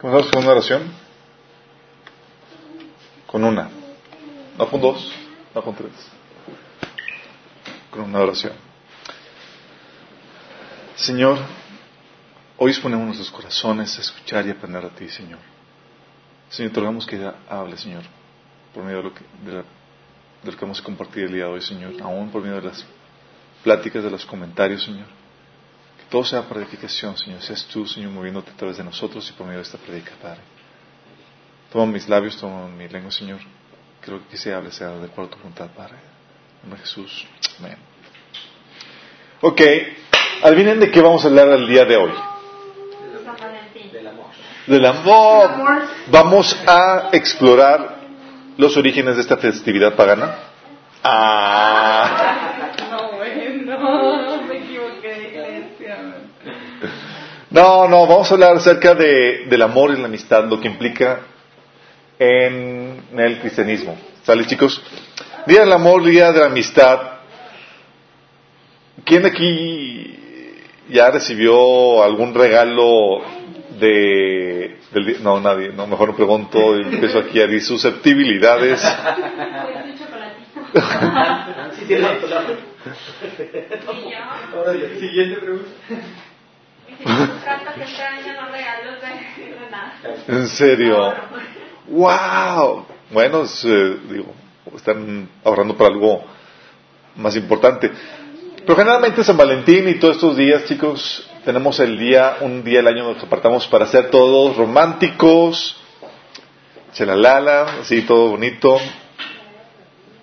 ¿Comenzamos con una oración? Con una. No con dos, no con tres. Con una oración. Señor, hoy exponemos nuestros corazones a escuchar y aprender a ti, Señor. Señor, te rogamos que hable, Señor, por medio de lo que, de, la, lo que vamos a compartir el día de hoy, Señor, aún por medio de las pláticas, de los comentarios, Señor. Que todo sea para edificación, Señor. Seas tú, Señor, moviéndote a través de nosotros y por medio de esta predica, Padre. Toma mis labios, toma mi lengua, Señor. Creo que se hable sea de acuerdo tu voluntad, Padre. En nombre de Jesús. Amén. Ok, adivinen de qué vamos a hablar el día de hoy. Del amor. Del amor. Vamos a explorar los orígenes de esta festividad pagana. Ah. No, no, vamos a hablar acerca de, del amor y la amistad, lo que implica en el cristianismo. ¿Sale, chicos? Día del amor, día de la amistad. ¿Quién de aquí ya recibió algún regalo de... Del, no, nadie. No, mejor no pregunto. Empiezo aquí a decir susceptibilidades. Un chocolatito. Sí, tiene la palabra. Y yo, Ahora, la siguiente pregunta. ¿En serio? ¡Wow! Bueno, es, eh, digo, están ahorrando para algo más importante. Pero generalmente San Valentín y todos estos días, chicos, tenemos el día, un día al año nos apartamos para ser todos románticos, chelalala, así todo bonito.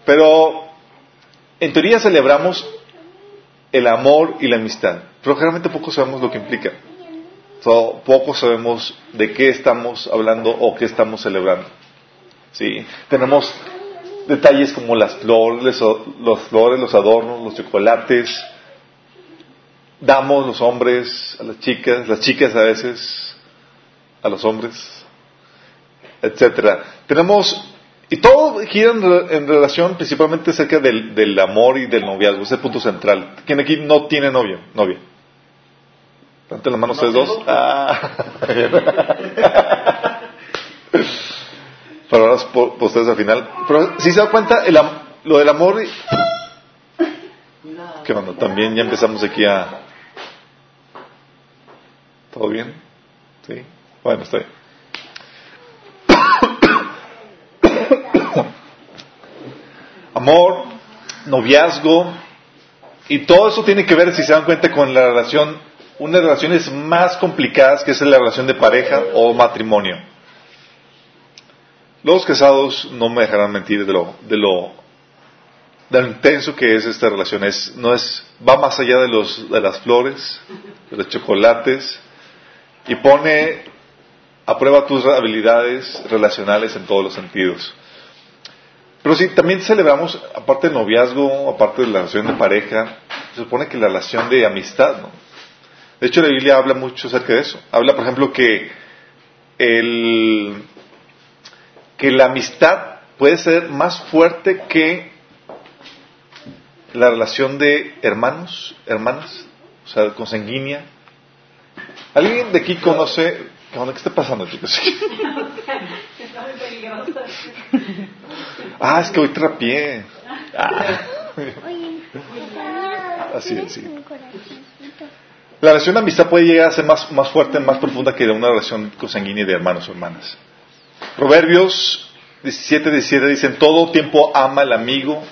Pero en teoría celebramos el amor y la amistad, pero generalmente poco sabemos lo que implica. So, poco sabemos de qué estamos hablando o qué estamos celebrando. ¿Sí? Tenemos detalles como las flores, los flores, los adornos, los chocolates. Damos los hombres a las chicas, las chicas a veces a los hombres, etcétera. Tenemos y todo gira en, re- en relación principalmente acerca del, del amor y del noviazgo, ese es el punto central. ¿Quién aquí no tiene novio? Novia. Levanten la mano ustedes dos. Ah. Es por, por ustedes al final. Pero si se da cuenta, el lo del amor. y- ¿Qué onda? También ya empezamos aquí a. ¿Todo bien? ¿Sí? Bueno, está bien. Amor, noviazgo, y todo eso tiene que ver, si se dan cuenta, con la relación, una de las relaciones más complicadas que es la relación de pareja o matrimonio. Los casados no me dejarán mentir de lo, de lo, de lo intenso que es esta relación. Es, no es, va más allá de los, de las flores, de los chocolates, y pone a prueba tus habilidades relacionales en todos los sentidos. Pero sí, también celebramos, aparte del noviazgo, aparte de la relación de pareja, se supone que la relación de amistad, ¿no? De hecho, la Biblia habla mucho acerca de eso. Habla, por ejemplo, que el, que la amistad puede ser más fuerte que la relación de hermanos, hermanas, o sea, consanguínea. ¿Alguien de aquí conoce? ¿Qué onda? ¿Qué está pasando, chicos? Está muy peligroso. Ah, es que hoy trapié. Ah. Así es, sí. La relación de amistad puede llegar a ser más, más fuerte, más profunda que una relación consanguínea de hermanos o hermanas. Proverbios 17, 17 dicen, todo tiempo ama al amigo,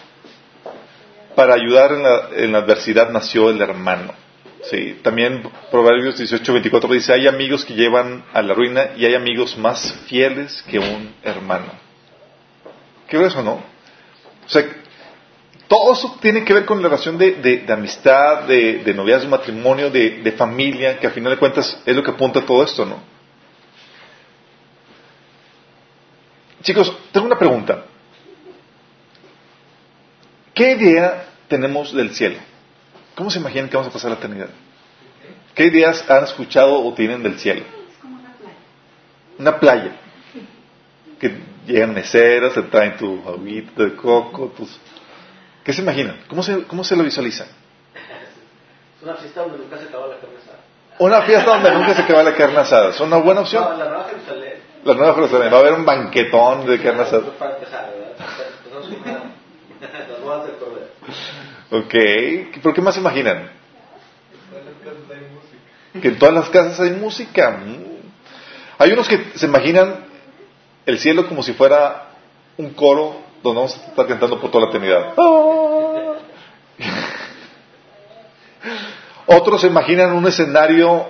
para ayudar en la, en la adversidad nació el hermano. Sí, también Proverbios 18, 24 dice, hay amigos que llevan a la ruina y hay amigos más fieles que un hermano. ¿Qué es eso, no? O sea, todo eso tiene que ver con la relación de, de- de amistad, de, de noviazgo, matrimonio, de, familia, que a final de cuentas es lo que apunta a todo esto, ¿no? Chicos, tengo una pregunta. ¿Qué idea tenemos del cielo? ¿Cómo se imaginan que vamos a pasar la eternidad? ¿Qué ideas han escuchado o tienen del cielo? Es como una playa. Una playa. Que llegan meseras, te traen tu agüita de coco, tus... ¿Qué se imaginan? ¿Cómo se, cómo se lo visualizan? Es una fiesta donde nunca se acaba la carne asada. Una fiesta donde nunca se acaba la carne asada. ¿Es una buena opción? No, la Nueva Jerusalén. La nueva Jerusalén. Va a haber un banquetón de carne asada. Para empezar, ¿verdad? Las bodas del cordero. Ok. ¿Por qué más se imaginan? Que en todas las casas hay música. Mm. Hay unos que se imaginan el cielo como si fuera un coro donde vamos a estar cantando por toda la eternidad. Otros se imaginan un escenario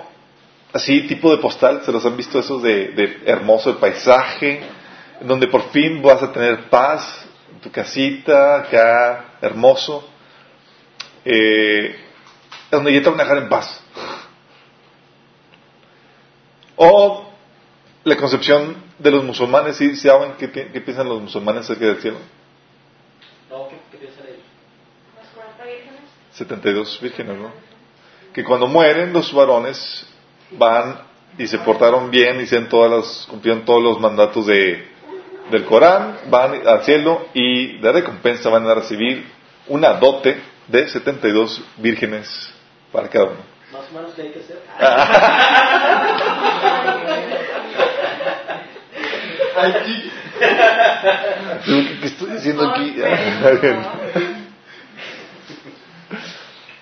así, tipo de postal, se los han visto esos de, de hermoso el paisaje, donde por fin vas a tener paz, en tu casita, acá, hermoso, eh, donde ya te van a dejar en paz. O la concepción de los musulmanes, ¿sí, ¿Sí saben qué, pi- qué piensan los musulmanes acerca del cielo? No, ¿qué, qué piensan ellos? Las 40 vírgenes. 72 vírgenes, ¿no? Que cuando mueren los varones van y se portaron bien, hicieron todas las, cumplieron todos los mandatos de, del Corán, van al cielo y de recompensa van a recibir una dote de 72 vírgenes para cada uno. Más o menos, ¿qué hay que hacer? Aquí. ¿Qué estoy diciendo aquí?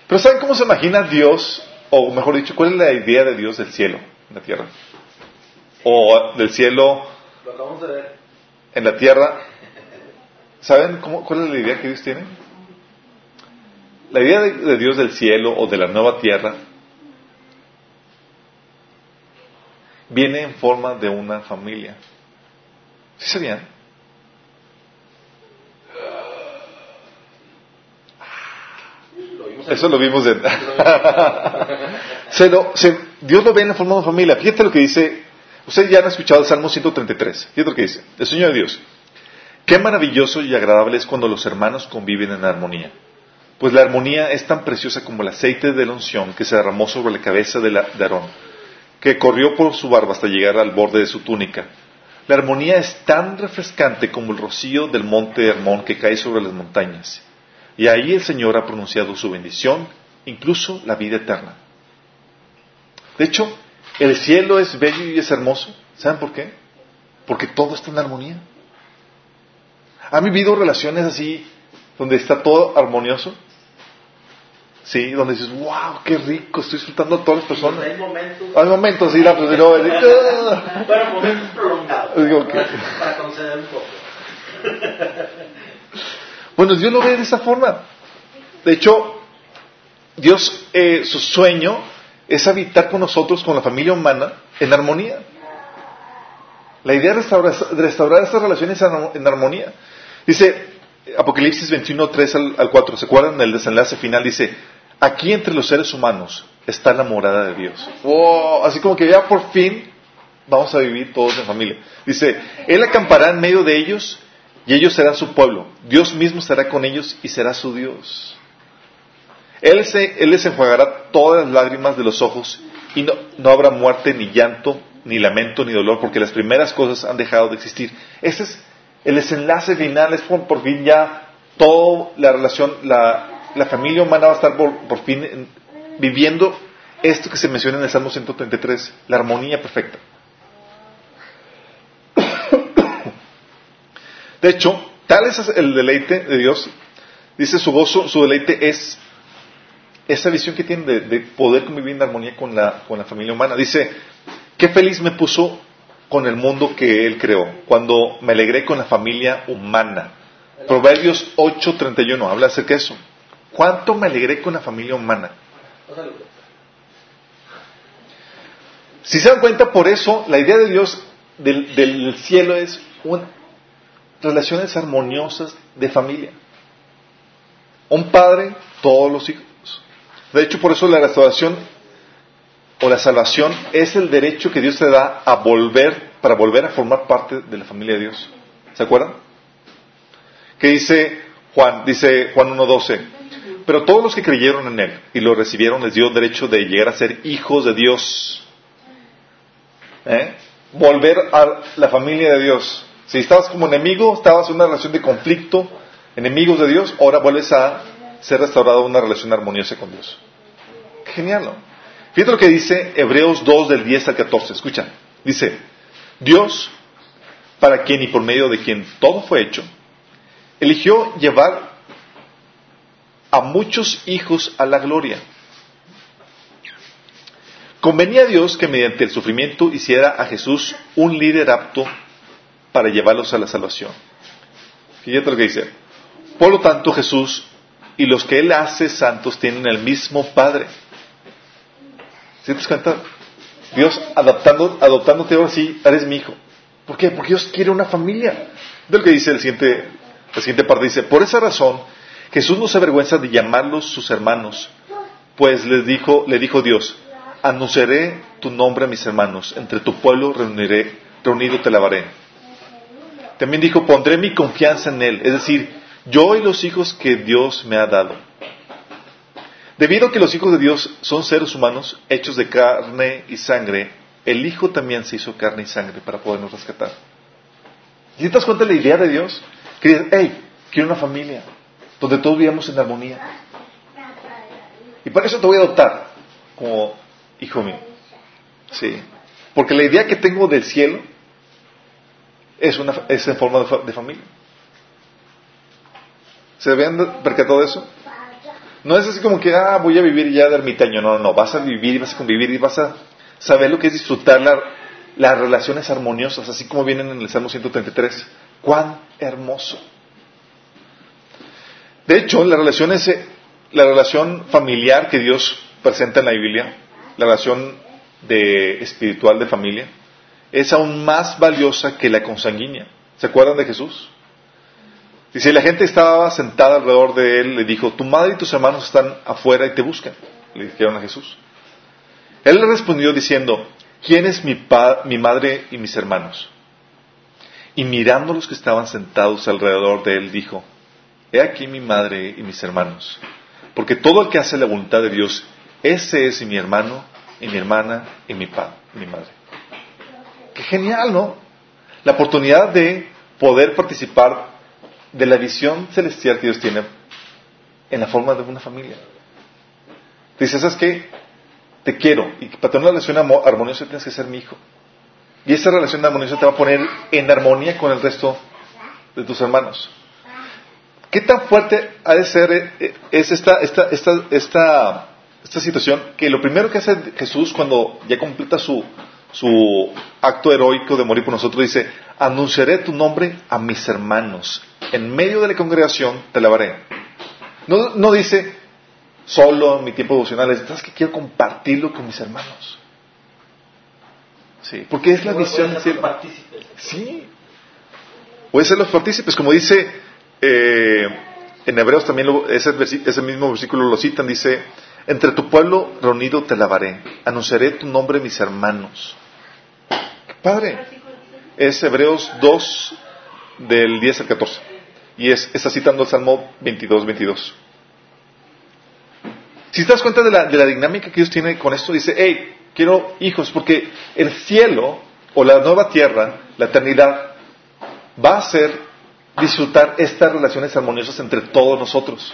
Pero ¿saben cómo se imagina Dios, o mejor dicho, cuál es la idea de Dios del cielo en la tierra? O del cielo Lo acabamos de ver. en la tierra. ¿Saben cómo, cuál es la idea que Dios tiene? La idea de, de Dios del cielo o de la nueva tierra viene en forma de una familia. ¿Sí sabían? En- Eso lo vimos de... Se lo- Dios lo ve en la forma de familia. Fíjate lo que dice. Ustedes ya han escuchado el Salmo 133. Fíjate lo que dice. El Señor de Dios. Qué maravilloso y agradable es cuando los hermanos conviven en armonía. Pues la armonía es tan preciosa como el aceite de la unción que se derramó sobre la cabeza de, la- de Aarón, que corrió por su barba hasta llegar al borde de su túnica. La armonía es tan refrescante como el rocío del monte Hermón que cae sobre las montañas. Y ahí el Señor ha pronunciado su bendición, incluso la vida eterna. De hecho, el cielo es bello y es hermoso. ¿Saben por qué? Porque todo está en armonía. ¿Han vivido relaciones así, donde está todo armonioso? Sí, donde dices, wow, qué rico, estoy disfrutando a todas las personas. Hay momentos. Hay momentos, sí, la pues, ¡ah! Bueno, momentos prolongados. Digo que- Para conceder un poco. Bueno, Dios lo ve de esa forma. De hecho, Dios, eh, su sueño es habitar con nosotros, con la familia humana, en armonía. La idea de restaurar, restaurar estas relaciones en armonía. Dice Apocalipsis 21, 3 al, al 4, ¿se acuerdan? El desenlace final dice, aquí entre los seres humanos está la morada de Dios. Wow, así como que ya por fin vamos a vivir todos en familia. Dice, Él acampará en medio de ellos y ellos serán su pueblo. Dios mismo estará con ellos y será su Dios. Él, se, él les enjuagará todas las lágrimas de los ojos y no, no habrá muerte, ni llanto, ni lamento, ni dolor, porque las primeras cosas han dejado de existir. Ese es el desenlace final, es por, por fin ya toda la relación, la, la familia humana va a estar por, fin en- viviendo esto que se menciona en el Salmo 133, la armonía perfecta. De hecho, tal es el deleite de Dios, dice su gozo, su deleite es esa visión que tiene de, de poder convivir en armonía con la, con la familia humana. Dice, qué feliz me puso con el mundo que Él creó, cuando me alegré con la familia humana. Proverbios 8:31 habla acerca de eso. ¿Cuánto me alegré con la familia humana? Si se dan cuenta, por eso la idea de Dios del, del cielo es relaciones armoniosas de familia. Un padre, todos los hijos. De hecho, por eso la restauración o la salvación es el derecho que Dios te da a volver, para volver a formar parte de la familia de Dios. ¿Se acuerdan? Que dice Juan, dice Juan 1.12, pero todos los que creyeron en Él y lo recibieron les dio derecho de llegar a ser hijos de Dios. ¿Eh? Volver a la familia de Dios. Si estabas como enemigo, estabas en una relación de conflicto, enemigos de Dios, ahora vuelves a ser restaurado a una relación armoniosa con Dios. Genial, ¿no? Fíjate lo que dice Hebreos 2 del 10 al 14. Escucha. Dice, Dios, para quien y por medio de quien todo fue hecho, eligió llevar a muchos hijos a la gloria. Convenía a Dios que mediante el sufrimiento hiciera a Jesús un líder apto para llevarlos a la salvación. Fíjate lo que dice. Por lo tanto, Jesús y los que Él hace santos tienen el mismo Padre. ¿Sí te cuenta? Dios adoptando, adoptándote ahora sí, eres mi hijo. ¿Por qué? Porque Dios quiere una familia. De lo que dice el siguiente, la siguiente parte, dice, por esa razón, Jesús no se avergüenza de llamarlos sus hermanos, pues les dijo, le dijo Dios, anunciaré tu nombre a mis hermanos, entre tu pueblo reuniré, reunido te lavaré. También dijo, pondré mi confianza en él, es decir, yo y los hijos que Dios me ha dado. Debido a que los hijos de Dios son seres humanos hechos de carne y sangre, el Hijo también se hizo carne y sangre para podernos rescatar. ¿Y te das cuenta de la idea de Dios? Que hey, quiero una familia donde todos vivamos en armonía. Y por eso te voy a adoptar como hijo mío. Sí. Porque la idea que tengo del cielo es, una, es en forma de, de familia. ¿Se habían percatado de eso? No es así como que, ah, voy a vivir ya de ermitaño. No, no, no. Vas a vivir y vas a convivir y vas a saber lo que es disfrutar la, las relaciones armoniosas, así como vienen en el Salmo 133. ¡Cuán hermoso! De hecho, la relación, es, la relación familiar que Dios presenta en la Biblia, la relación espiritual de familia, es aún más valiosa que la consanguínea. ¿Se acuerdan de Jesús? Dice, la gente estaba sentada alrededor de él, le dijo, tu madre y tus hermanos están afuera y te buscan. Le dijeron a Jesús. Él le respondió diciendo, ¿quién es mi, mi madre y mis hermanos? Y mirando a los que estaban sentados alrededor de él, dijo, He aquí mi madre y mis hermanos, porque todo el que hace la voluntad de Dios, ese es mi hermano y mi hermana y mi padre, mi madre. Qué genial, ¿no? La oportunidad de poder participar de la visión celestial que Dios tiene en la forma de una familia. Dices, ¿sabes qué? Te quiero. Y para tener una relación armoniosa tienes que ser mi hijo. Y esa relación armoniosa te va a poner en armonía con el resto de tus hermanos. ¿Qué tan fuerte ha de ser eh, es esta, esta, esta, esta, esta situación? Que lo primero que hace Jesús cuando ya completa su, su acto heroico de morir por nosotros, dice, anunciaré tu nombre a mis hermanos. En medio de la congregación te lavaré. No, no dice, solo en mi tiempo devocional, es que quiero compartirlo con mis hermanos. Sí, porque es la visión. Sí. Puede ser los partícipes, como dice eh, en Hebreos también ese, mismo versículo lo citan, dice, entre tu pueblo reunido te lavaré, anunciaré tu nombre mis hermanos. ¡Qué padre! Es Hebreos 2 del 10 al 14. Y es, está citando el Salmo 22, 22. Si te das cuenta de la, de la dinámica que Dios tiene con esto, dice, hey, quiero hijos, porque el cielo o la nueva tierra, la eternidad, va a ser disfrutar estas relaciones armoniosas entre todos nosotros,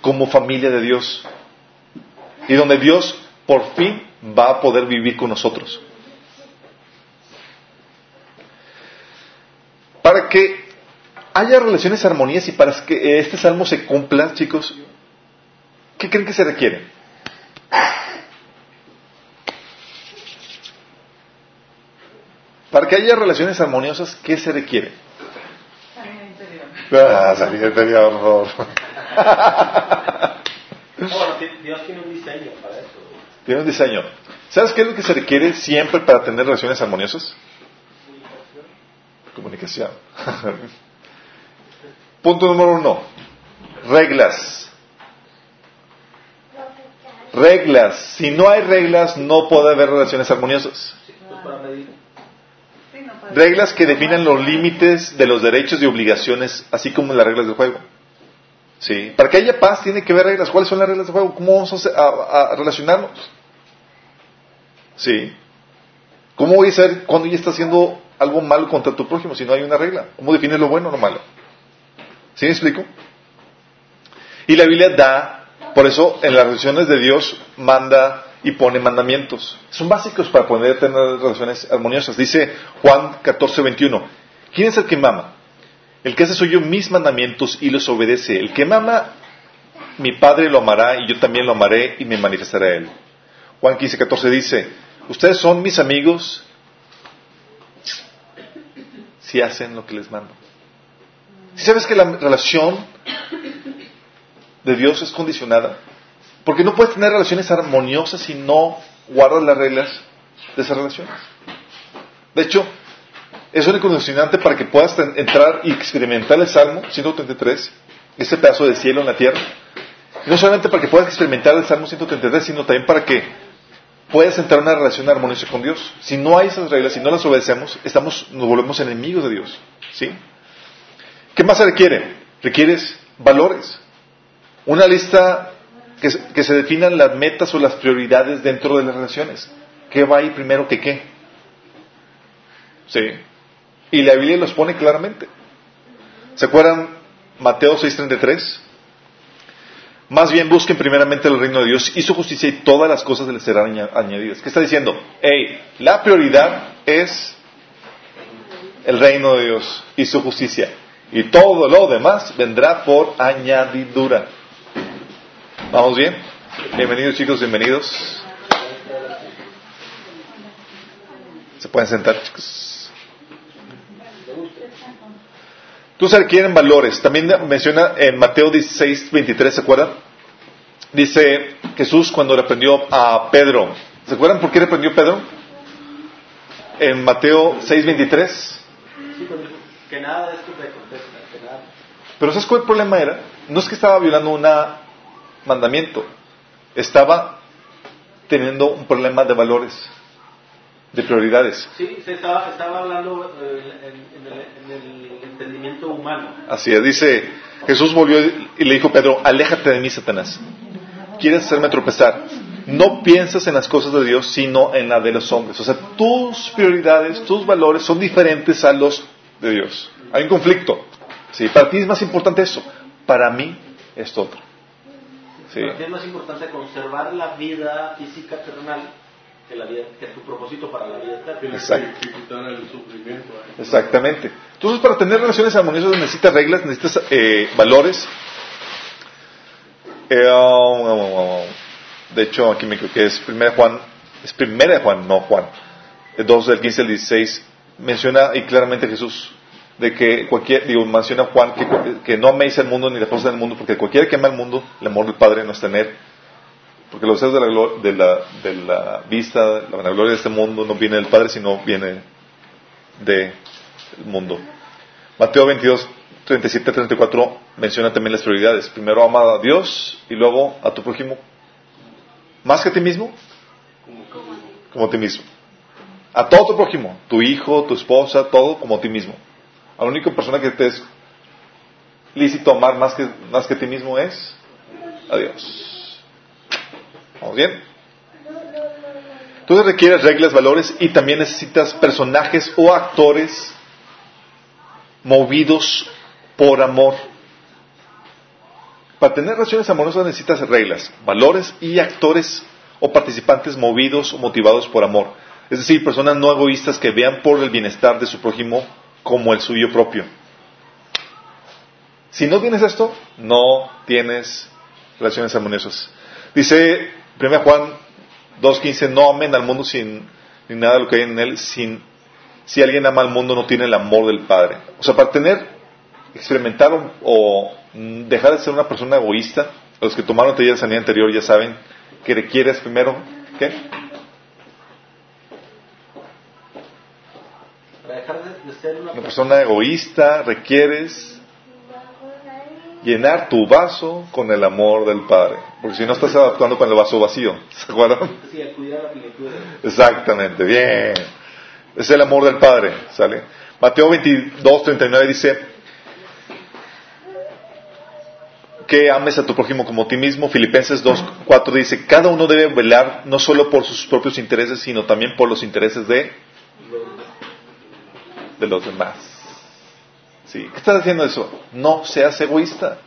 como familia de Dios. Y donde Dios por fin va a poder vivir con nosotros. Para que haya relaciones armoniosas y para que este salmo se cumpla, chicos, ¿qué creen que se requiere? Para que haya relaciones armoniosas, ¿qué se requiere? Ah, bueno, Dios tiene un diseño para eso. Tiene un diseño. ¿Sabes qué es lo que se requiere siempre para tener relaciones armoniosas? Comunicación. Punto número uno. Reglas. Reglas. Si no hay reglas, no puede haber relaciones armoniosas. Pues para medir. Reglas que definan los límites de los derechos y obligaciones, así como las reglas del juego. ¿Sí? Para que haya paz tiene que haber reglas. ¿Cuáles son las reglas del juego? ¿Cómo vamos a, relacionarnos? ¿Sí? ¿Cómo voy a saber cuando ya está haciendo algo malo contra tu prójimo si no hay una regla? ¿Cómo defines lo bueno o lo malo? ¿Sí me explico? Y la Biblia da, por eso en las relaciones de Dios manda y pone mandamientos. Son básicos para poder tener relaciones armoniosas. Dice Juan 14, 21. ¿Quién es el que mama? El que hace suyo mis mandamientos y los obedece. El que mama, mi Padre lo amará y yo también lo amaré y me manifestaré a él. Juan 15, 14 dice, ustedes son mis amigos si hacen lo que les mando. Si sabes que la relación de Dios es condicionada, porque no puedes tener relaciones armoniosas si no guardas las reglas de esas relaciones. De hecho, es un condicionante para que puedas entrar y experimentar el Salmo 133, ese pedazo de cielo en la tierra. no solamente para que puedas experimentar el Salmo 133, sino también para que puedas entrar en una relación armoniosa con Dios. Si no hay esas reglas, si no las obedecemos, estamos, nos volvemos enemigos de Dios. ¿Sí? ¿Qué más se requiere? Requieres valores. Una lista que, que se definan las metas o las prioridades dentro de las relaciones. ¿Qué va ahí primero que qué? Sí. Y la Biblia los pone claramente. ¿Se acuerdan Mateo 6:33? Más bien busquen primeramente el reino de Dios y su justicia y todas las cosas les serán añadidas. ¿Qué está diciendo? Hey, la prioridad es el reino de Dios y su justicia. Y todo lo demás vendrá por añadidura. ¿Vamos bien? Bienvenidos chicos, bienvenidos. Se pueden sentar chicos. Tú se requieren valores. También menciona en Mateo 16, 23, ¿se acuerdan? Dice Jesús cuando reprendió a Pedro. ¿Se acuerdan por qué reprendió Pedro? En Mateo 6, 23. Que nada es tu que nada. Pero ¿sabes cuál el problema era? No es que estaba violando un mandamiento. Estaba teniendo un problema de valores de prioridades. Sí, se estaba, estaba hablando eh, en, el, entendimiento humano. Así es, dice, Jesús volvió y le dijo a Pedro, aléjate de mí, Satanás. Quieres hacerme tropezar. No piensas en las cosas de Dios, sino en la de los hombres. O sea, tus prioridades, tus valores son diferentes a los de Dios. Hay un conflicto. Sí, para ti es más importante eso. Para mí es otro. Sí. Para ti es más importante conservar la vida física terrenal que, la vida, que tu propósito para la vida eterna. Exactamente. Entonces, para tener relaciones armoniosas necesitas reglas, necesitas eh, valores. Eh, um, um, um, de hecho, aquí me creo que es primera Juan, es primera Juan, no Juan, 2 del 15 al 16, menciona y claramente Jesús de que cualquier, digo, menciona Juan que, que no améis el mundo ni la cosas del mundo, porque cualquiera que ama el mundo, el amor del Padre no está en él. Porque los deseos de la, de la, de la vista, la gloria de este mundo no viene del Padre, sino viene del mundo. Mateo 22, 37, 34 menciona también las prioridades. Primero ama a Dios y luego a tu prójimo. ¿Más que a ti mismo? Como a ti mismo. A todo tu prójimo, tu hijo, tu esposa, todo como a ti mismo. A la única persona que te es lícito amar más que, más que ti mismo es a Dios. ¿Vamos bien? Entonces requieres reglas, valores y también necesitas personajes o actores movidos por amor. Para tener relaciones amorosas necesitas reglas, valores y actores o participantes movidos o motivados por amor. Es decir, personas no egoístas que vean por el bienestar de su prójimo como el suyo propio. Si no tienes esto, no tienes relaciones armoniosas. Dice 1 Juan 2.15, no amen al mundo sin ni nada de lo que hay en él, sin, si alguien ama al mundo no tiene el amor del Padre. O sea, para tener, experimentar o, dejar de ser una persona egoísta, los que tomaron teoría de sanidad anterior ya saben que requieres primero, ¿qué? Para dejar de ser una, una persona egoísta, requieres llenar tu vaso con el amor del Padre. Porque si no estás actuando con el vaso vacío. ¿Se acuerdan? Sí, la Exactamente, bien. Es el amor del Padre, ¿sale? Mateo 22, 39 dice que ames a tu prójimo como a ti mismo. Filipenses 2, 4 dice, cada uno debe velar no solo por sus propios intereses, sino también por los intereses de, de los demás. ¿Sí? ¿Qué estás haciendo eso? No seas egoísta.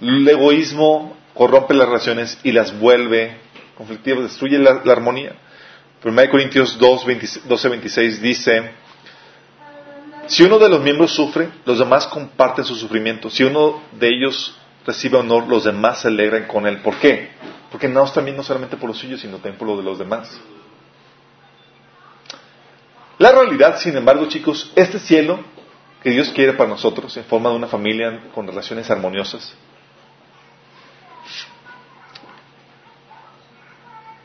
El egoísmo corrompe las relaciones y las vuelve conflictiva, destruye la, armonía. 1 Corintios 2, 12, 26 dice, si uno de los miembros sufre, los demás comparten su sufrimiento. Si uno de ellos recibe honor, los demás se alegran con él. ¿Por qué? Porque no también no solamente por los suyos, sino también por lo de los demás. La realidad, sin embargo, chicos, este cielo que Dios quiere para nosotros en forma de una familia con relaciones armoniosas,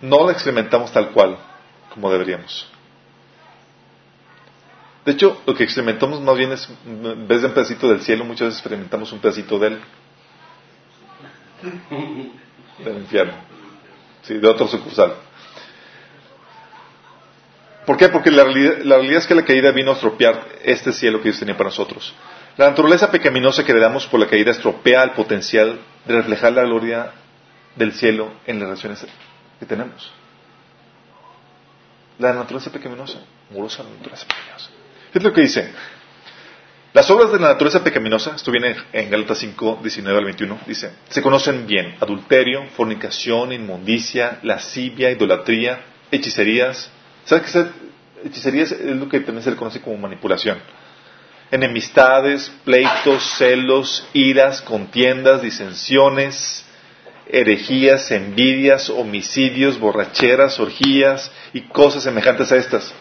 no la experimentamos tal cual como deberíamos. De hecho, lo que experimentamos más bien es, en vez de un pedacito del cielo, muchas veces experimentamos un pedacito del, del infierno, sí, de otro sucursal. ¿Por qué? Porque la realidad, es que la caída vino a estropear este cielo que Dios tenía para nosotros. La naturaleza pecaminosa que le damos por la caída estropea el potencial de reflejar la gloria del cielo en las relaciones que tenemos. La naturaleza pecaminosa, murosa la naturaleza pecaminosa. Es lo que dice. Las obras de la naturaleza pecaminosa, esto viene en Gálatas 5, 19 al 21, dice, se conocen bien, adulterio, fornicación, inmundicia, lascivia, idolatría, hechicerías, ¿Sabes qué hechicería es lo que también se le conoce como manipulación? Enemistades, pleitos, celos, iras, contiendas, disensiones, herejías, envidias, homicidios, borracheras, orgías y cosas semejantes a estas.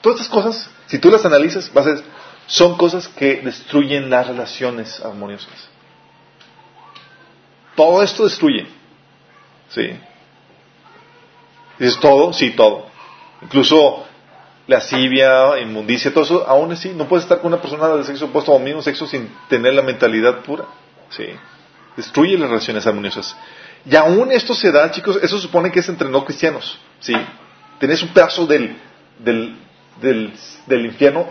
Todas estas cosas, si tú las analizas, vas a ver, son cosas que destruyen las relaciones armoniosas. Todo esto destruye. ¿Sí? ¿Dices todo? Sí, todo. Incluso lascivia, inmundicia, todo eso, aún así, no puedes estar con una persona del sexo opuesto o mismo sexo sin tener la mentalidad pura. ¿sí? Destruye las relaciones armoniosas. Y aún esto se da, chicos, eso supone que es entre no cristianos. ¿sí? Tenés un pedazo del, del, del, del infierno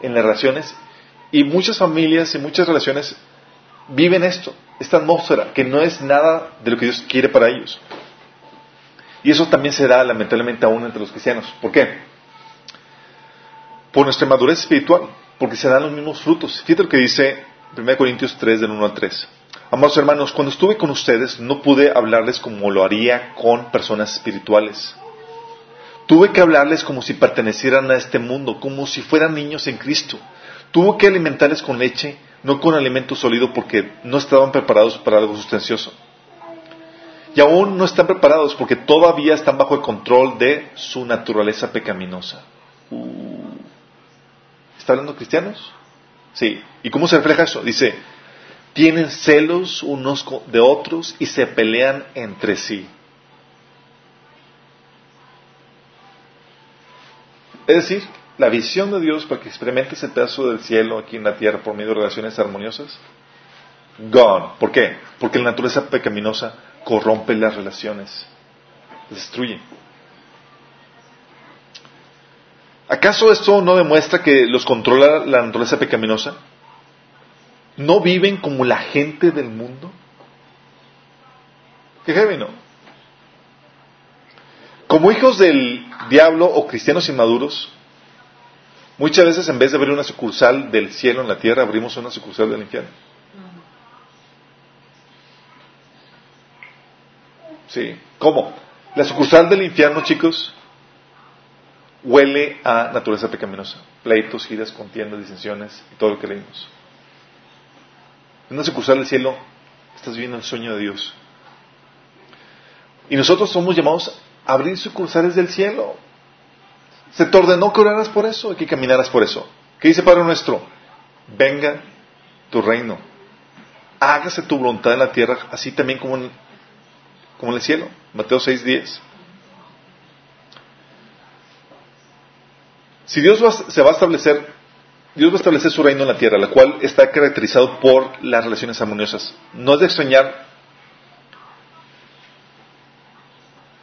en las relaciones y muchas familias y muchas relaciones viven esto, esta atmósfera, que no es nada de lo que Dios quiere para ellos. Y eso también se da lamentablemente aún entre los cristianos. ¿Por qué? Por nuestra madurez espiritual, porque se dan los mismos frutos. Fíjate lo que dice 1 Corintios 3 del 1 al 3. Amados hermanos, cuando estuve con ustedes no pude hablarles como lo haría con personas espirituales. Tuve que hablarles como si pertenecieran a este mundo, como si fueran niños en Cristo. Tuve que alimentarles con leche, no con alimento sólido, porque no estaban preparados para algo sustancioso y aún no están preparados porque todavía están bajo el control de su naturaleza pecaminosa. Uh. ¿Está hablando cristianos? Sí. ¿Y cómo se refleja eso? Dice, tienen celos unos de otros y se pelean entre sí. Es decir, la visión de Dios para que experimentes el pedazo del cielo aquí en la tierra por medio de relaciones armoniosas, gone. ¿Por qué? Porque la naturaleza pecaminosa corrompe las relaciones, destruye. ¿Acaso esto no demuestra que los controla la naturaleza pecaminosa? ¿No viven como la gente del mundo? Qué heavy, ¿no? Como hijos del diablo o cristianos inmaduros, muchas veces en vez de abrir una sucursal del cielo en la tierra, abrimos una sucursal del infierno. Sí. ¿Cómo? La sucursal del infierno, chicos, huele a naturaleza pecaminosa. Pleitos, giras, contiendas, disensiones y todo lo que leímos. En una sucursal del cielo estás viendo el sueño de Dios. Y nosotros somos llamados a abrir sucursales del cielo. Se te ordenó que oraras por eso y que caminaras por eso. ¿Qué dice Padre nuestro? Venga tu reino. Hágase tu voluntad en la tierra, así también como en como en el cielo. Mateo 6:10. Si Dios se va a establecer, Dios va a establecer su reino en la tierra, la cual está caracterizado por las relaciones armoniosas. No es de extrañar.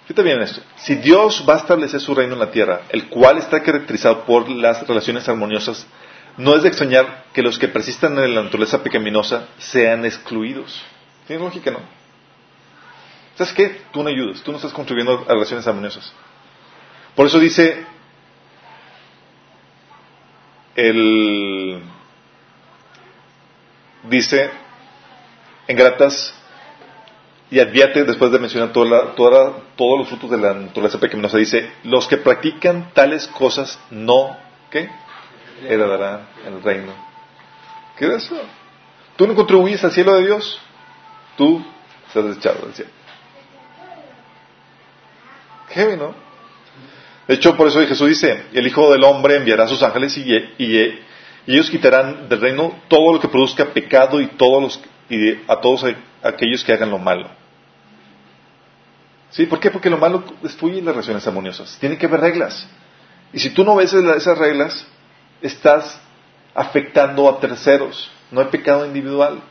Fíjate bien esto. Si Dios va a establecer su reino en la tierra, el cual está caracterizado por las relaciones armoniosas, no es de extrañar que los que persistan en la naturaleza pecaminosa sean excluidos. ¿Tiene lógica, no? ¿Sabes qué? Tú no ayudas, tú no estás contribuyendo a relaciones armoniosas. Por eso dice el dice en Gratas y advierte, después de mencionar todos los frutos de la naturaleza pecaminosa, dice, los que practican tales cosas no, ¿qué? Heredarán el reino. ¿Qué es eso? Tú no contribuyes al cielo de Dios, tú estás desechado del cielo. Qué ¿no? De hecho, por eso Jesús dice, el Hijo del Hombre enviará a sus ángeles y, y, ellos quitarán del reino todo lo que produzca pecado y, todos los, y a todos aquellos que hagan lo malo. ¿Sí? ¿Por qué? Porque lo malo destruye las relaciones armoniosas. Tiene que haber reglas. Y si tú no ves esas reglas, estás afectando a terceros. No hay pecado individual.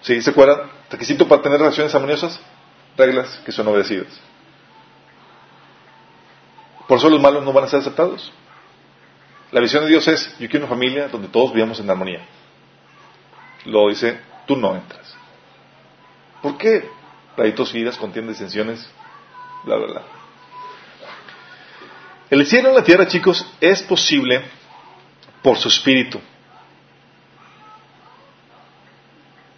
¿Sí? ¿Se acuerdan? Requisito para tener relaciones armoniosas, reglas que son obedecidas. Por eso los malos no van a ser aceptados. La visión de Dios es, yo quiero una familia donde todos vivamos en armonía. Lo dice, tú no entras. ¿Por qué? Pleitos, vidas, contiendas, disensiones, bla, bla, bla. El cielo en la tierra, chicos, es posible por su espíritu.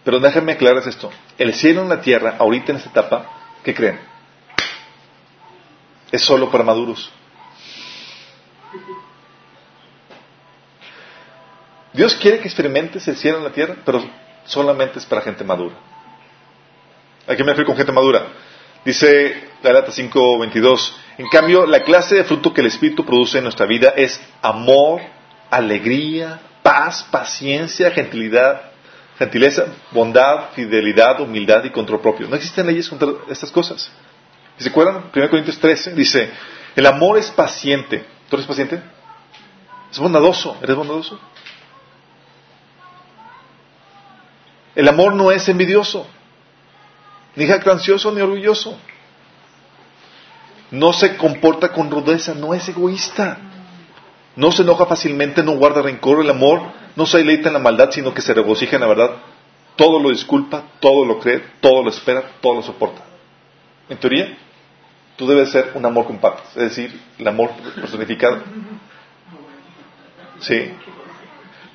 Pero déjenme aclarar esto. El cielo en la tierra, ahorita en esta etapa, ¿qué creen? Es solo para maduros. Dios quiere que experimentes el cielo en la tierra, pero solamente es para gente madura. ¿A qué me refiero con gente madura? Dice Galata 5:22. En cambio, la clase de fruto que el Espíritu produce en nuestra vida es amor, alegría, paz, paciencia, gentilidad, gentileza, bondad, fidelidad, humildad y control propio. No existen leyes contra estas cosas. ¿Se acuerdan? 1 Corintios 13 dice, el amor es paciente. ¿Tú eres paciente? Es bondadoso. ¿Eres bondadoso? El amor no es envidioso ni jactancioso ni orgulloso. No se comporta con rudeza, no es egoísta. No se enoja fácilmente, no guarda rencor. El amor no se deleita en la maldad, sino que se regocija en la verdad. Todo lo disculpa, todo lo cree, todo lo espera, todo lo soporta. En teoría, tú debes ser un amor con es decir, el amor personificado. ¿Sí?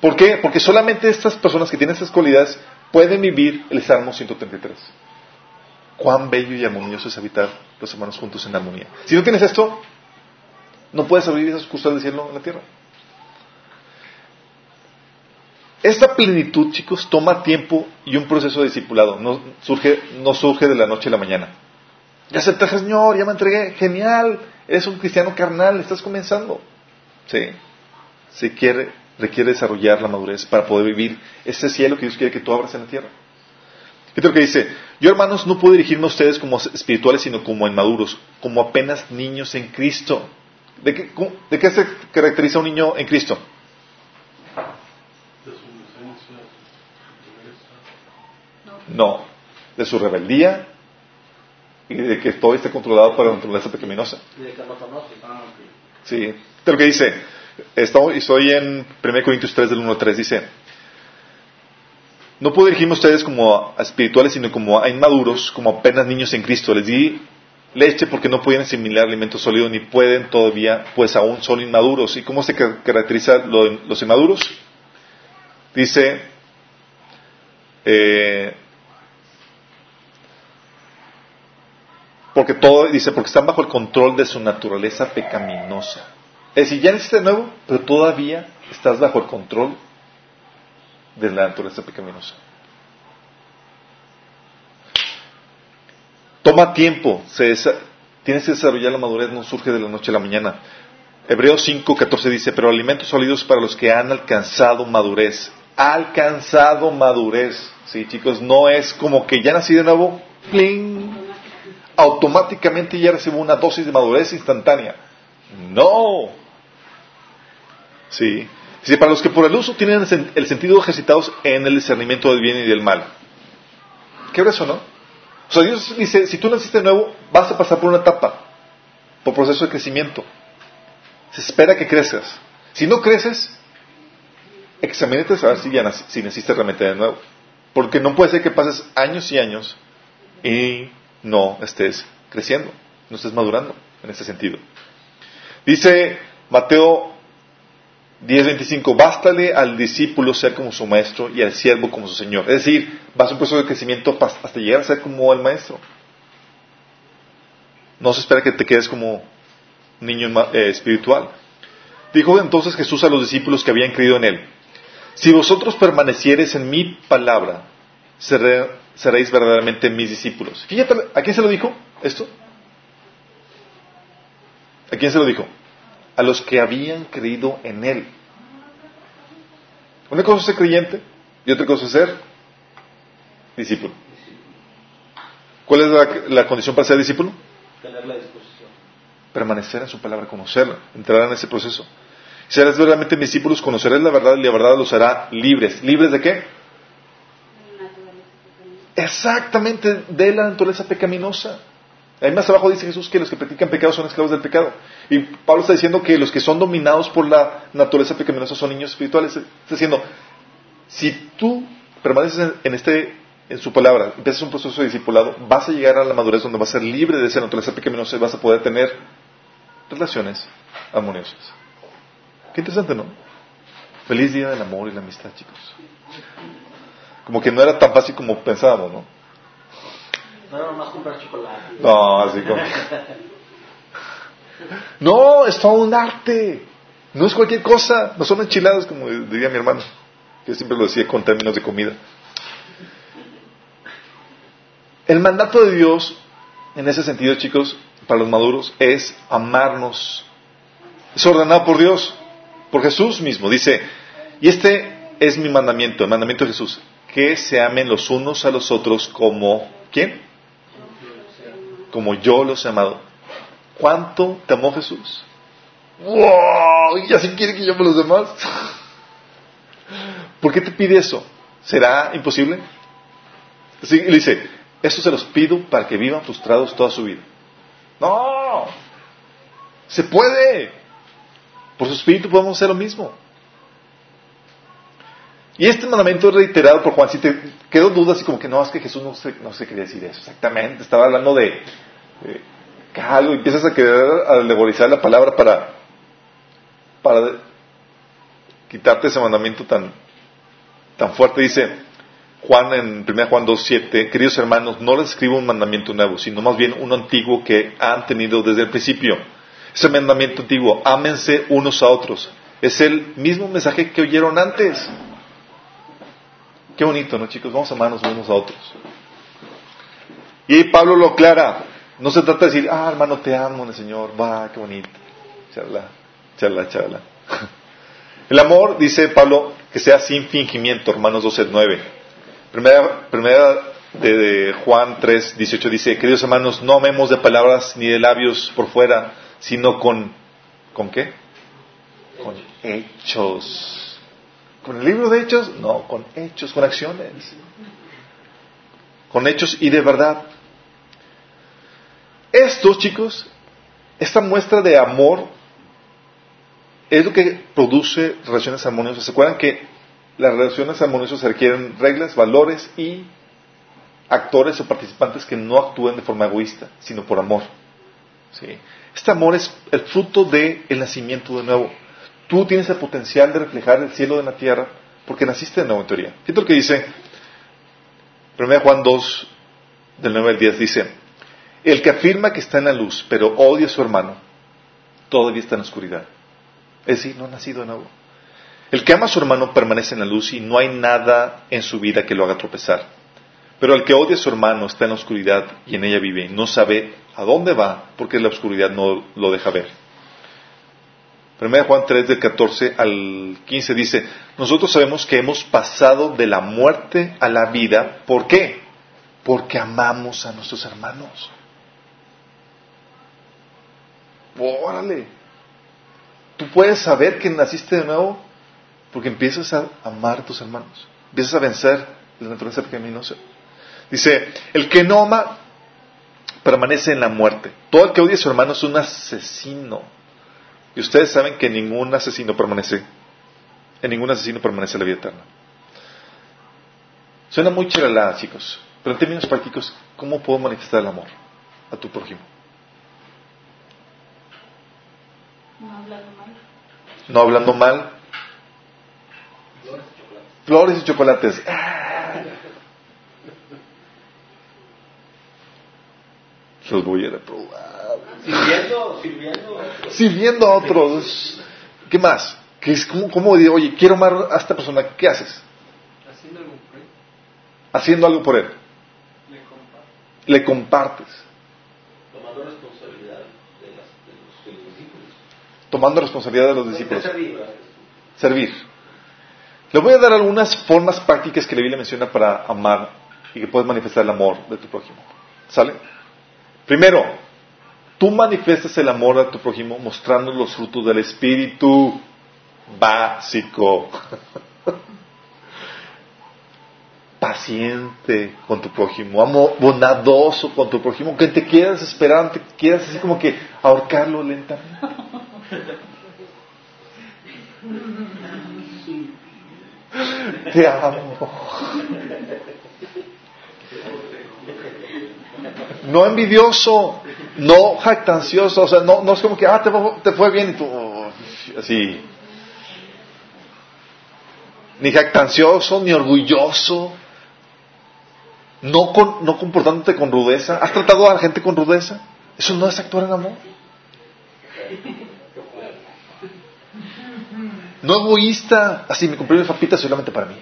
¿Por qué? Porque solamente estas personas que tienen estas cualidades pueden vivir el Salmo 133 cuán bello y armonioso es habitar los hermanos juntos en armonía. Si no tienes esto, no puedes abrir esas cosas del cielo en la tierra. Esta plenitud, chicos, toma tiempo y un proceso de discipulado. No surge, no surge de la noche a la mañana. Ya acepté, Señor, ya me entregué. Genial. Eres un cristiano carnal, estás comenzando. Sí. Se quiere, requiere desarrollar la madurez para poder vivir ese cielo que Dios quiere que tú abras en la tierra. Fíjate lo que dice, yo hermanos no puedo dirigirme a ustedes como espirituales, sino como inmaduros, como apenas niños en Cristo. ¿De qué, se caracteriza un niño en Cristo? No, de su rebeldía y de que todo esté controlado por la naturaleza pecaminosa. Sí, de lo que dice, estoy en 1 Corintios 3 del 1 al 3, dice, no puedo dirigirme a ustedes como a espirituales, sino como a inmaduros, como apenas niños en Cristo. Les di leche porque no pueden asimilar alimento sólido, ni pueden todavía, pues aún son inmaduros. ¿Y cómo se caracteriza los inmaduros? Dice, eh, porque todo, dice, porque están bajo el control de su naturaleza pecaminosa. Es decir, ya naciste de nuevo, pero todavía estás bajo el control de la naturaleza pecaminosa. Toma tiempo, tienes que desarrollar la madurez, no surge de la noche a la mañana. Hebreos 5, 14 dice, pero alimentos sólidos para los que han alcanzado madurez. Alcanzado madurez. Sí, chicos, no es como que ya nací de nuevo, ¡pling! automáticamente ya recibo una dosis de madurez instantánea. No. Sí, Dice, para los que por el uso tienen el sentido ejercitados en el discernimiento del bien y del mal. ¿Qué eso, no? O sea, Dios dice, si tú naciste de nuevo, vas a pasar por una etapa, por proceso de crecimiento. Se espera que crezcas. Si no creces, examínate a ver si, ya si naciste realmente de nuevo. Porque no puede ser que pases años y años y no estés creciendo, no estés madurando en ese sentido. Dice Mateo 10.25, bástale al discípulo ser como su maestro y al siervo como su señor. Es decir, va a un proceso de crecimiento hasta llegar a ser como el maestro. No se espera que te quedes como niño eh, espiritual. Dijo entonces Jesús a los discípulos que habían creído en él, si vosotros permaneciereis en mi palabra, seréis verdaderamente mis discípulos. Fíjate, ¿a quién se lo dijo esto? ¿A quién se lo dijo? A los que habían creído en él. Una cosa es ser creyente y otra cosa es ser discípulo. ¿Cuál es la condición para ser discípulo? Tener la disposición. Permanecer en su palabra, conocerla, entrar en ese proceso. Si eres verdaderamente mis discípulos, conocerás la verdad y la verdad los hará libres. ¿Libres de qué? Exactamente, de la naturaleza pecaminosa. Ahí más abajo dice Jesús que los que practican pecado son esclavos del pecado. Y Pablo está diciendo que los que son dominados por la naturaleza pecaminosa son niños espirituales. Está diciendo, si tú permaneces en este en su palabra, empiezas un proceso de discipulado, vas a llegar a la madurez donde vas a ser libre de esa naturaleza pecaminosa y vas a poder tener relaciones armoniosas. Qué interesante, ¿no? Feliz día del amor y la amistad, chicos. Como que no era tan fácil como pensábamos, ¿no? No era nomás comprar chocolate. No, así como. No, es todo un arte. No es cualquier cosa. No son enchiladas, como diría mi hermano, que siempre lo decía con términos de comida. El mandato de Dios, en ese sentido, chicos, para los maduros, es amarnos. Es ordenado por Dios, por Jesús mismo. Dice, y este es mi mandamiento, el mandamiento de Jesús, que se amen los unos a los otros como, ¿quién? Como yo los he amado. ¿Cuánto te amó Jesús? ¡Wow! ¿Y así quiere que yo ame los demás? ¿Por qué te pide eso? ¿Será imposible? Así, le dice, esto se los pido para que vivan frustrados toda su vida. No, se puede. Por su espíritu podemos hacer lo mismo. Y este mandamiento es reiterado por Juan. Si te quedó duda, así como que no, es que Jesús no se, no se quería decir eso. Exactamente, estaba hablando de, de algo. Empiezas a querer alegorizar la palabra para, quitarte ese mandamiento tan, tan fuerte. Dice, Juan en 1 Juan 2.7, queridos hermanos, no les escribo un mandamiento nuevo, sino más bien uno antiguo que han tenido desde el principio. Ese mandamiento antiguo, ámense unos a otros. Es el mismo mensaje que oyeron antes. Qué bonito, ¿no, chicos? Vamos a amarnos unos a otros. Y Pablo lo aclara. No se trata de decir, ah, hermano, te amo en el Señor. Va, qué bonito. Charla, charla, charla. El amor, dice Pablo, que sea sin fingimiento, hermanos 12.9. Primera, primera de, Juan 3, 18 dice, queridos hermanos, no amemos de palabras ni de labios por fuera, sino con, ¿con qué? Con hechos. ¿Con el libro de hechos? No, con hechos, con acciones. Con hechos y de verdad. Esto, chicos, esta muestra de amor es lo que produce relaciones armoniosas. ¿Se acuerdan que las relaciones armoniosas requieren reglas, valores y actores o participantes que no actúen de forma egoísta, sino por amor. ¿Sí? Este amor es el fruto del nacimiento de nuevo. Tú tienes el potencial de reflejar el cielo de la tierra porque naciste de nuevo en teoría. Fíjate lo que dice 1 Juan 2, del 9 al 10, dice, el que afirma que está en la luz, pero odia a su hermano, todavía está en la oscuridad. Es decir, no ha nacido de nuevo. El que ama a su hermano permanece en la luz y no hay nada en su vida que lo haga tropezar. Pero el que odia a su hermano está en la oscuridad y en ella vive y no sabe a dónde va porque la oscuridad no lo deja ver. 1 Juan 3 del 14 al 15 dice, nosotros sabemos que hemos pasado de la muerte a la vida. ¿Por qué? Porque amamos a nuestros hermanos. Órale. Tú puedes saber que naciste de nuevo porque empiezas a amar a tus hermanos. Empiezas a vencer la naturaleza pecaminosa. Dice, el que no ama permanece en la muerte. Todo el que odia a su hermano es un asesino. Y ustedes saben que ningún asesino permanece, en ningún asesino permanece la vida eterna. Suena muy chiralada, chicos, pero en términos prácticos, ¿cómo puedo manifestar el amor a tu prójimo? No hablando mal. No hablando mal, flores y chocolates. Ah. Los voy a reprobar. Sirviendo, sirviendo. Sirviendo a otros. ¿Qué más? ¿Qué es como, como digo, oye, quiero amar a esta persona, ¿qué haces? Haciendo algo por él. Haciendo algo por él. Le comparto. Le compartes. Tomando responsabilidad de, las, de, los, de los discípulos. Tomando responsabilidad de los discípulos. De servir. Servir. Le voy a dar algunas formas prácticas que la Biblia menciona para amar y que puedes manifestar el amor de tu prójimo. ¿Sale? Primero, tú manifiestas el amor a tu prójimo mostrando los frutos del Espíritu básico. Paciente con tu prójimo, amor bondadoso con tu prójimo, que te quieras esperar, te quieras así como que ahorcarlo lentamente. Te amo. No envidioso, no jactancioso, o sea, no, no es como que, ah, te, te fue bien y tú, oh, así. Ni jactancioso, ni orgulloso, no, con- no comportándote con rudeza. ¿Has tratado a la gente con rudeza? Eso no es actuar en amor. No egoísta, así me compré mi papita solamente para mí.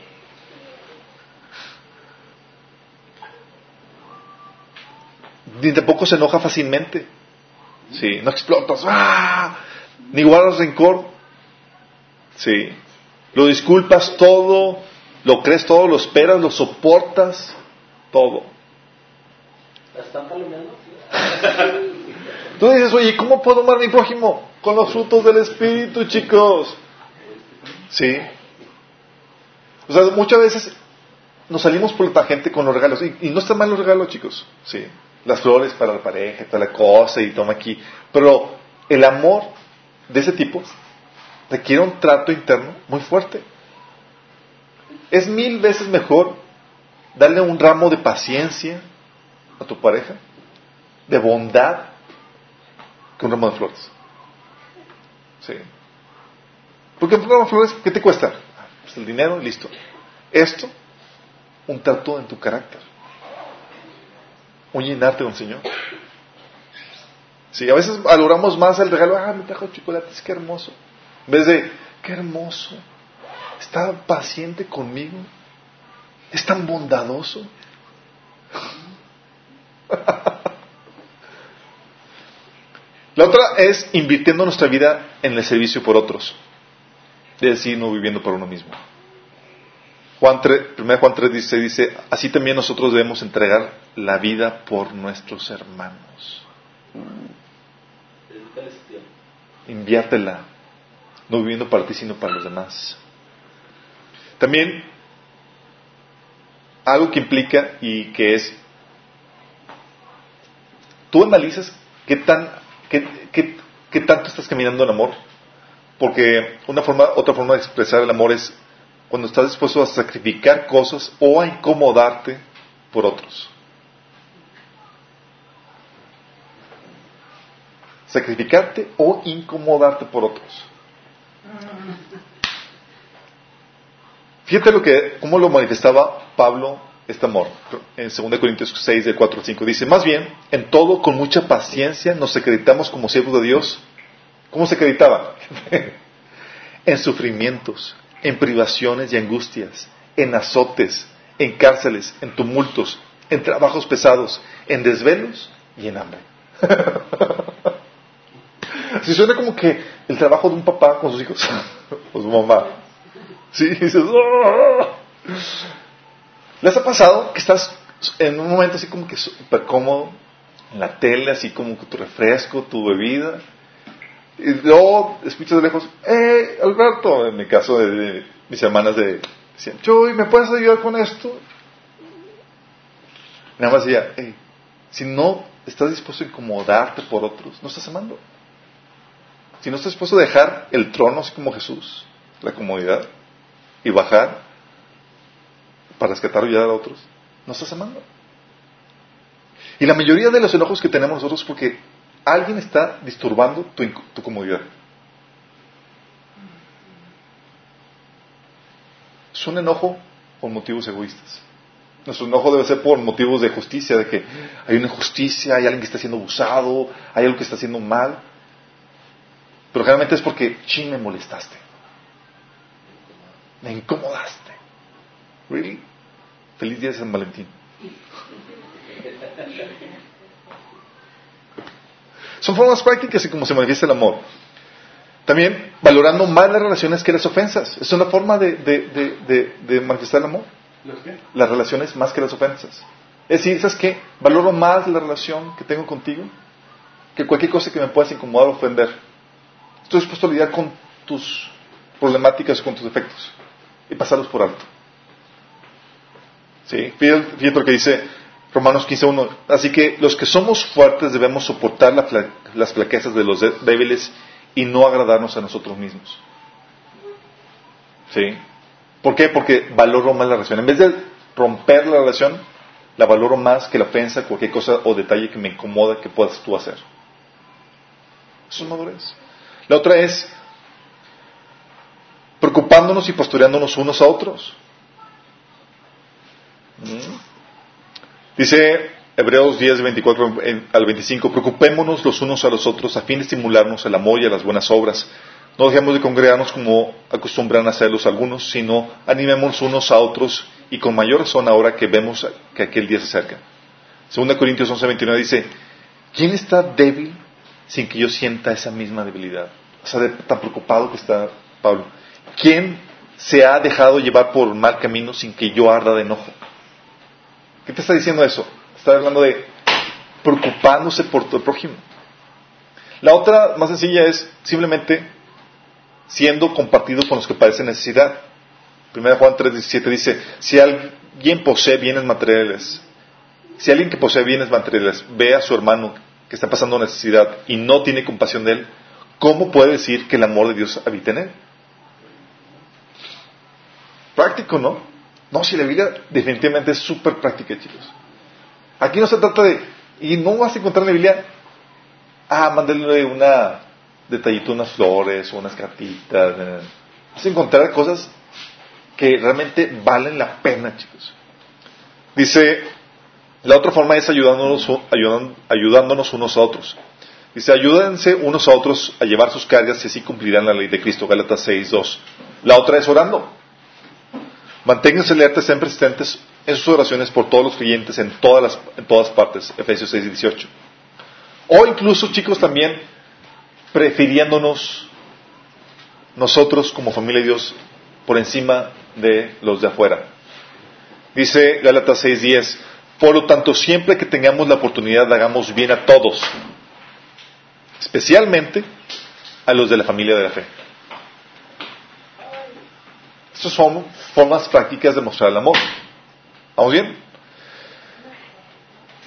Ni tampoco se enoja fácilmente. Sí, no explotas, ¡ah! ni guardas rencor. Sí, lo disculpas todo, lo crees todo, lo esperas, lo soportas, todo. ¿La están palomeando? Tú dices, oye, ¿cómo puedo amar a mi prójimo? Con los frutos del Espíritu, chicos. Sí. O sea, muchas veces nos salimos por la gente con los regalos. Y, y no están mal los regalos, chicos. Sí. Las flores para la pareja, y toda la cosa, y toma aquí. Pero el amor de ese tipo requiere un trato interno muy fuerte. Es mil veces mejor darle un ramo de paciencia a tu pareja, de bondad, que un ramo de flores. Sí. Porque un ramo de flores, ¿qué te cuesta? Pues el dinero, listo. Esto, un trato en tu carácter. Un llenarte con el Señor. Sí, a veces valoramos más el regalo, ah, me trajo chocolates, qué hermoso. En vez de, qué hermoso. Está paciente conmigo. Es tan bondadoso. La otra es invirtiendo nuestra vida en el servicio por otros. Es decir, no viviendo por uno mismo. Juan 3, 1 Juan 3 dice, dice, así también nosotros debemos entregar la vida por nuestros hermanos. Inviértela, no viviendo para ti, sino para los demás. También, algo que implica y que es, tú analizas qué, tan, qué, qué- qué tanto estás caminando en amor, porque una forma, otra forma de expresar el amor es cuando estás dispuesto a sacrificar cosas o a incomodarte por otros. Sacrificarte o incomodarte por otros. Fíjate lo que, cómo lo manifestaba Pablo este amor. En 2 Corintios 6, del 4 al 5 dice, más bien, en todo con mucha paciencia nos acreditamos como siervos de Dios. ¿Cómo se acreditaba? en sufrimientos, en privaciones y angustias, en azotes, en cárceles, en tumultos, en trabajos pesados, en desvelos y en hambre. Si suena como que el trabajo de un papá con sus hijos, o su mamá. Sí, "Ah". ¿les ha pasado que estás en un momento así como que súper cómodo, en la tele, así como que tu refresco, tu bebida, y luego escuchas de lejos, ¡eh, Alberto! En mi caso de, mis hermanas de, decían, Chuy, ¿me puedes ayudar con esto? Nada más decía, "Ey, si no estás dispuesto a incomodarte por otros, no estás amando. Si no estás dispuesto a dejar el trono así como Jesús, la comodidad, y bajar para rescatar y ayudar a otros, no estás amando. Y la mayoría de los enojos que tenemos nosotros porque alguien está disturbando tu, tu comodidad. Es un enojo por motivos egoístas. Nuestro enojo debe ser por motivos de justicia, de que hay una injusticia, hay alguien que está siendo abusado, hay algo que está haciendo mal. Pero generalmente es porque, ching, me molestaste. Me incomodaste. ¿Really? Feliz día de San Valentín. Son formas prácticas y como se manifiesta el amor. También valorando más las relaciones que las ofensas. Es una forma de, de, de, de manifestar el amor. Las relaciones más que las ofensas. Es decir, ¿sabes qué? Valoro más la relación que tengo contigo que cualquier cosa que me puedas incomodar o ofender. Estoy dispuesto a lidiar con tus problemáticas, con tus defectos y pasarlos por alto. ¿Sí? Fíjate, fíjate lo que dice Romanos 15.1. Así que los que somos fuertes debemos soportar las flaquezas de los débiles y no agradarnos a nosotros mismos. ¿Sí? ¿Por qué? Porque valoro más la relación. En vez de romper la relación, la valoro más que la ofensa, cualquier cosa o detalle que me incomoda que puedas tú hacer. Eso es madurez. La otra es preocupándonos y pastoreándonos unos a otros. ¿Mm? Dice Hebreos 10, 24 en- al 25, preocupémonos los unos a los otros a fin de estimularnos al amor y a las buenas obras. No dejemos de congregarnos como acostumbran a hacerlos algunos, sino animémonos unos a otros y con mayor razón ahora que vemos que aquel día se acerca. Segunda Corintios 11, 29 dice, ¿quién está débil sin que yo sienta esa misma debilidad? O sea, tan preocupado que está Pablo. ¿Quién se ha dejado llevar por mal camino sin que yo arda de enojo? ¿Qué te está diciendo eso? Está hablando de preocupándose por tu prójimo. La otra, más sencilla, es simplemente siendo compartido con los que padecen necesidad. 1 Juan 3:17 dice, si alguien posee bienes materiales, si alguien que posee bienes materiales ve a su hermano que está pasando necesidad y no tiene compasión de él, ¿cómo puede decir que el amor de Dios habita en él? Práctico, ¿no? No, si la Biblia definitivamente es súper práctica, chicos. Aquí no se trata de, y no vas a encontrar en la Biblia, ah, mándale una detallito, unas flores unas cartitas. eh. Vas a encontrar cosas que realmente valen la pena, chicos. Dice, la otra forma es ayudándonos, ayudándonos unos a otros. Dice, ayúdense unos a otros a llevar sus cargas y así cumplirán la ley de Cristo. Gálatas 6, 2. La otra es orando. Manténganse alertas, estén persistentes en sus oraciones por todos los creyentes en todas, las, en todas partes. Efesios 6, 18. O incluso, chicos, también prefiriéndonos nosotros como familia de Dios por encima de los de afuera. Dice Gálatas 6:10, por lo tanto, siempre que tengamos la oportunidad, hagamos bien a todos, especialmente a los de la familia de la fe. Estas son formas prácticas de mostrar el amor. ¿Vamos bien?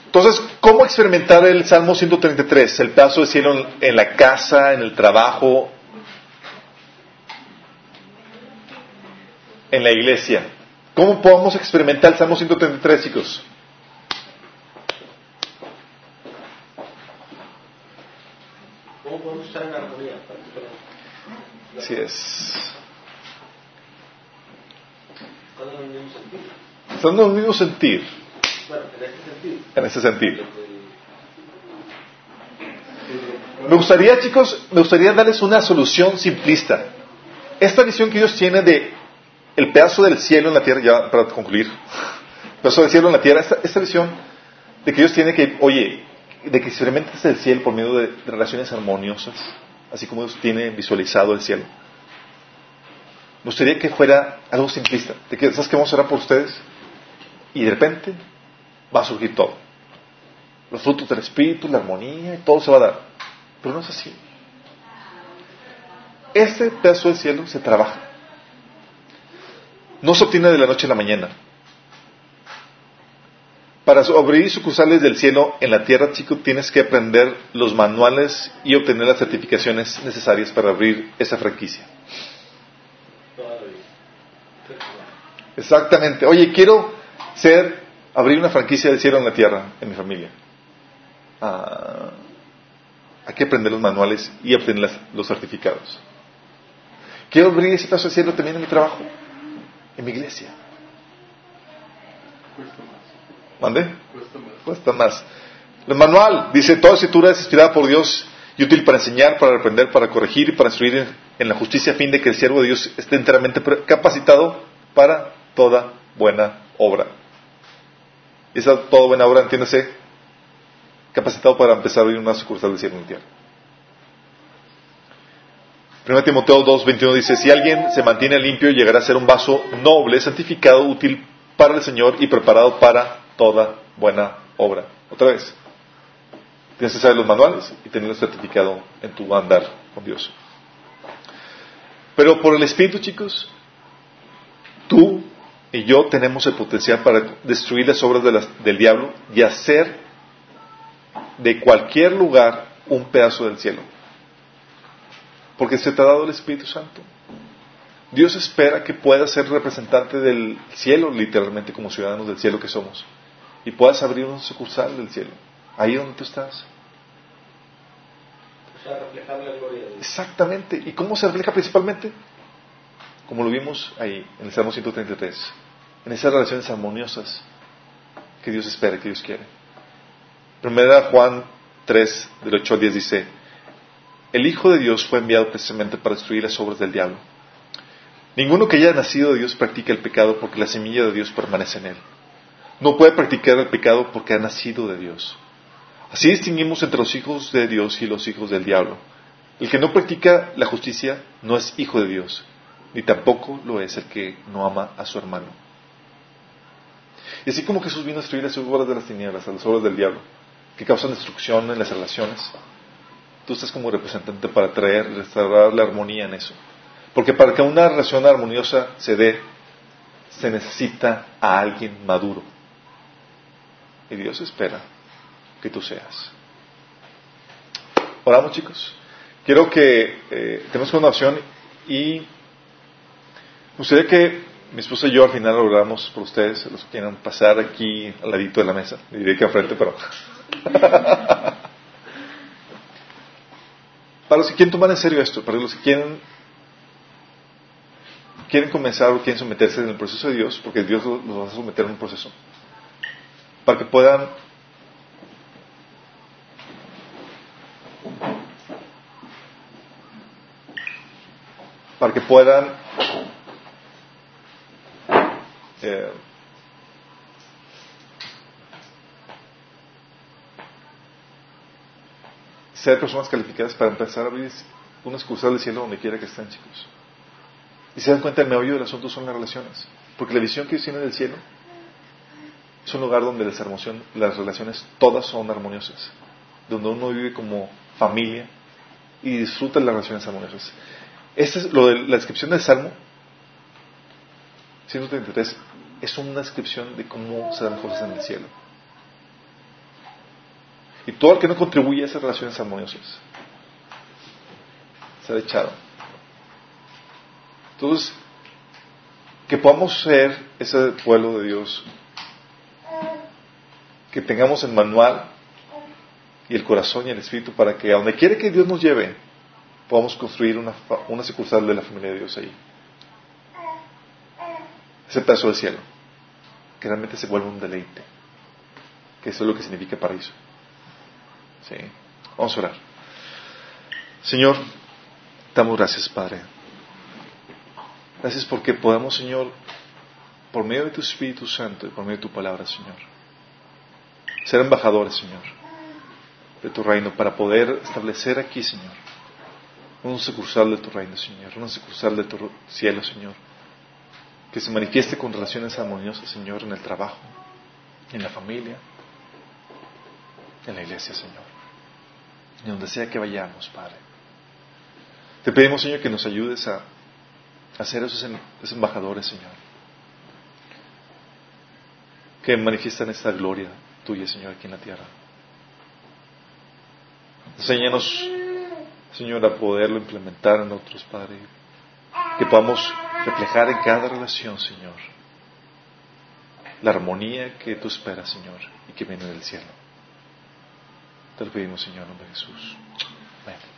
Entonces, ¿cómo experimentar el Salmo 133? El pedazo de cielo en- en la casa, en el trabajo, en la iglesia. ¿Cómo podemos experimentar el Salmo 133, chicos? ¿Cómo podemos estar en armonía? Así es. Estando en el mismo sentido. Estando en el mismo sentir, Bueno, en este sentido. en ese sentido. Me gustaría, chicos, me gustaría darles una solución simplista. Esta visión que Dios tiene de el pedazo del cielo en la tierra, ya para concluir, el pedazo del cielo en la tierra, esta, esta visión de que Dios tiene que, oye, de que experimentes el cielo por medio de, de relaciones armoniosas, así como Dios tiene visualizado el cielo. Me gustaría que fuera algo simplista, de que, ¿sabes qué vamos a orar por ustedes? Y de repente va a surgir todo. Los frutos del Espíritu, la armonía, todo se va a dar. Pero no es así. Este pedazo del cielo se trabaja. No se obtiene de la noche a la mañana. Para abrir sucursales del cielo en la tierra, chico, tienes que aprender los manuales y obtener las certificaciones necesarias para abrir esa franquicia. toda la vida. Exactamente. Oye, quiero ser, abrir una franquicia del cielo en la tierra, en mi familia. Ah, hay que aprender los manuales y obtener las- los certificados. Quiero abrir ese paso del cielo también en mi trabajo. en mi iglesia. Cuesta más. ¿Mande? Cuesta más. Cuesta más. El manual dice, toda escritura es inspirada por Dios y útil para enseñar, para aprender, para corregir y para instruir en, en la justicia a fin de que el siervo de Dios esté enteramente capacitado para toda buena obra. Y esa toda buena obra, entiéndase, capacitado para empezar a abrir una sucursal del cielo en tierra. 1 Timoteo 2.21 dice, si alguien se mantiene limpio, llegará a ser un vaso noble, santificado, útil para el Señor y preparado para toda buena obra. Otra vez, tienes que saber los manuales y tenerlo certificado en tu andar con Dios. Pero por el Espíritu, chicos, tú y yo tenemos el potencial para destruir las obras de las- del diablo y hacer de cualquier lugar un pedazo del cielo. Porque se te ha dado el Espíritu Santo. Dios espera que puedas ser representante del cielo, literalmente como ciudadanos del cielo que somos. Y puedas abrir una sucursal del cielo. Ahí donde tú estás. O sea, reflejar la gloria de Dios. Exactamente. ¿Y cómo se refleja principalmente? Como lo vimos ahí, en el Salmo 133. En esas relaciones armoniosas que Dios espera, que Dios quiere. Primera Juan 3, del 8 al 10 dice, el Hijo de Dios fue enviado precisamente para destruir las obras del diablo. Ninguno que haya nacido de Dios practica el pecado porque la semilla de Dios permanece en él. No puede practicar el pecado porque ha nacido de Dios. Así distinguimos entre los hijos de Dios y los hijos del diablo. El que no practica la justicia no es hijo de Dios, ni tampoco lo es el que no ama a su hermano. Y así como Jesús vino a destruir las obras de las tinieblas, a las obras del diablo, que causan destrucción en las relaciones, tú estás como representante para traer, restaurar la armonía en eso. Porque para que una relación armoniosa se dé, se necesita a alguien maduro. Y Dios espera que tú seas. Oramos, chicos. Quiero que eh, tenemos una opción y me gustaría que mi esposa y yo al final oramos por ustedes, los que quieran pasar aquí al ladito de la mesa. Le diré que al frente, pero. para los que quieren tomar en serio esto, para los que quieren quieren comenzar o quieren someterse en el proceso de Dios, porque Dios los va a someter en un proceso, para que puedan para que puedan eh, ser personas calificadas para empezar a abrir una sucursal del cielo donde quiera que estén, chicos. Y se dan cuenta, el meollo del asunto son las relaciones. Porque la visión que Dios tiene del cielo es un lugar donde las relaciones todas son armoniosas. Donde uno vive como familia y disfruta de las relaciones armoniosas. Esta es lo de la descripción del Salmo 133 es una descripción de cómo se dan cosas en el cielo. Y todo el que no contribuye a esas relaciones armoniosas será echado. Entonces, que podamos ser ese pueblo de Dios, que tengamos el manual y el corazón y el espíritu para que a donde quiere que Dios nos lleve, podamos construir una, una sucursal de la familia de Dios ahí. Ese pedazo del cielo, que realmente se vuelva un deleite, que eso es lo que significa paraíso. Sí. Vamos a orar. Señor, damos gracias, Padre. Gracias porque podamos, Señor, por medio de tu Espíritu Santo y por medio de tu palabra, Señor, ser embajadores, Señor, de tu reino para poder establecer aquí, Señor, una sucursal de tu reino, Señor, una sucursal de tu cielo, Señor, que se manifieste con relaciones armoniosas, Señor, en el trabajo, en la familia, en la iglesia, Señor, y donde sea que vayamos, Padre. Te pedimos, Señor, que nos ayudes a a ser esos, em- esos embajadores, Señor, que manifiestan esta gloria tuya, Señor, aquí en la tierra. Enséñanos, Señor, a poderlo implementar en otros, Padre, que podamos reflejar en cada relación, Señor, la armonía que tú esperas, Señor, y que viene del cielo. Te lo pedimos, Señor, en nombre de Jesús. Amén.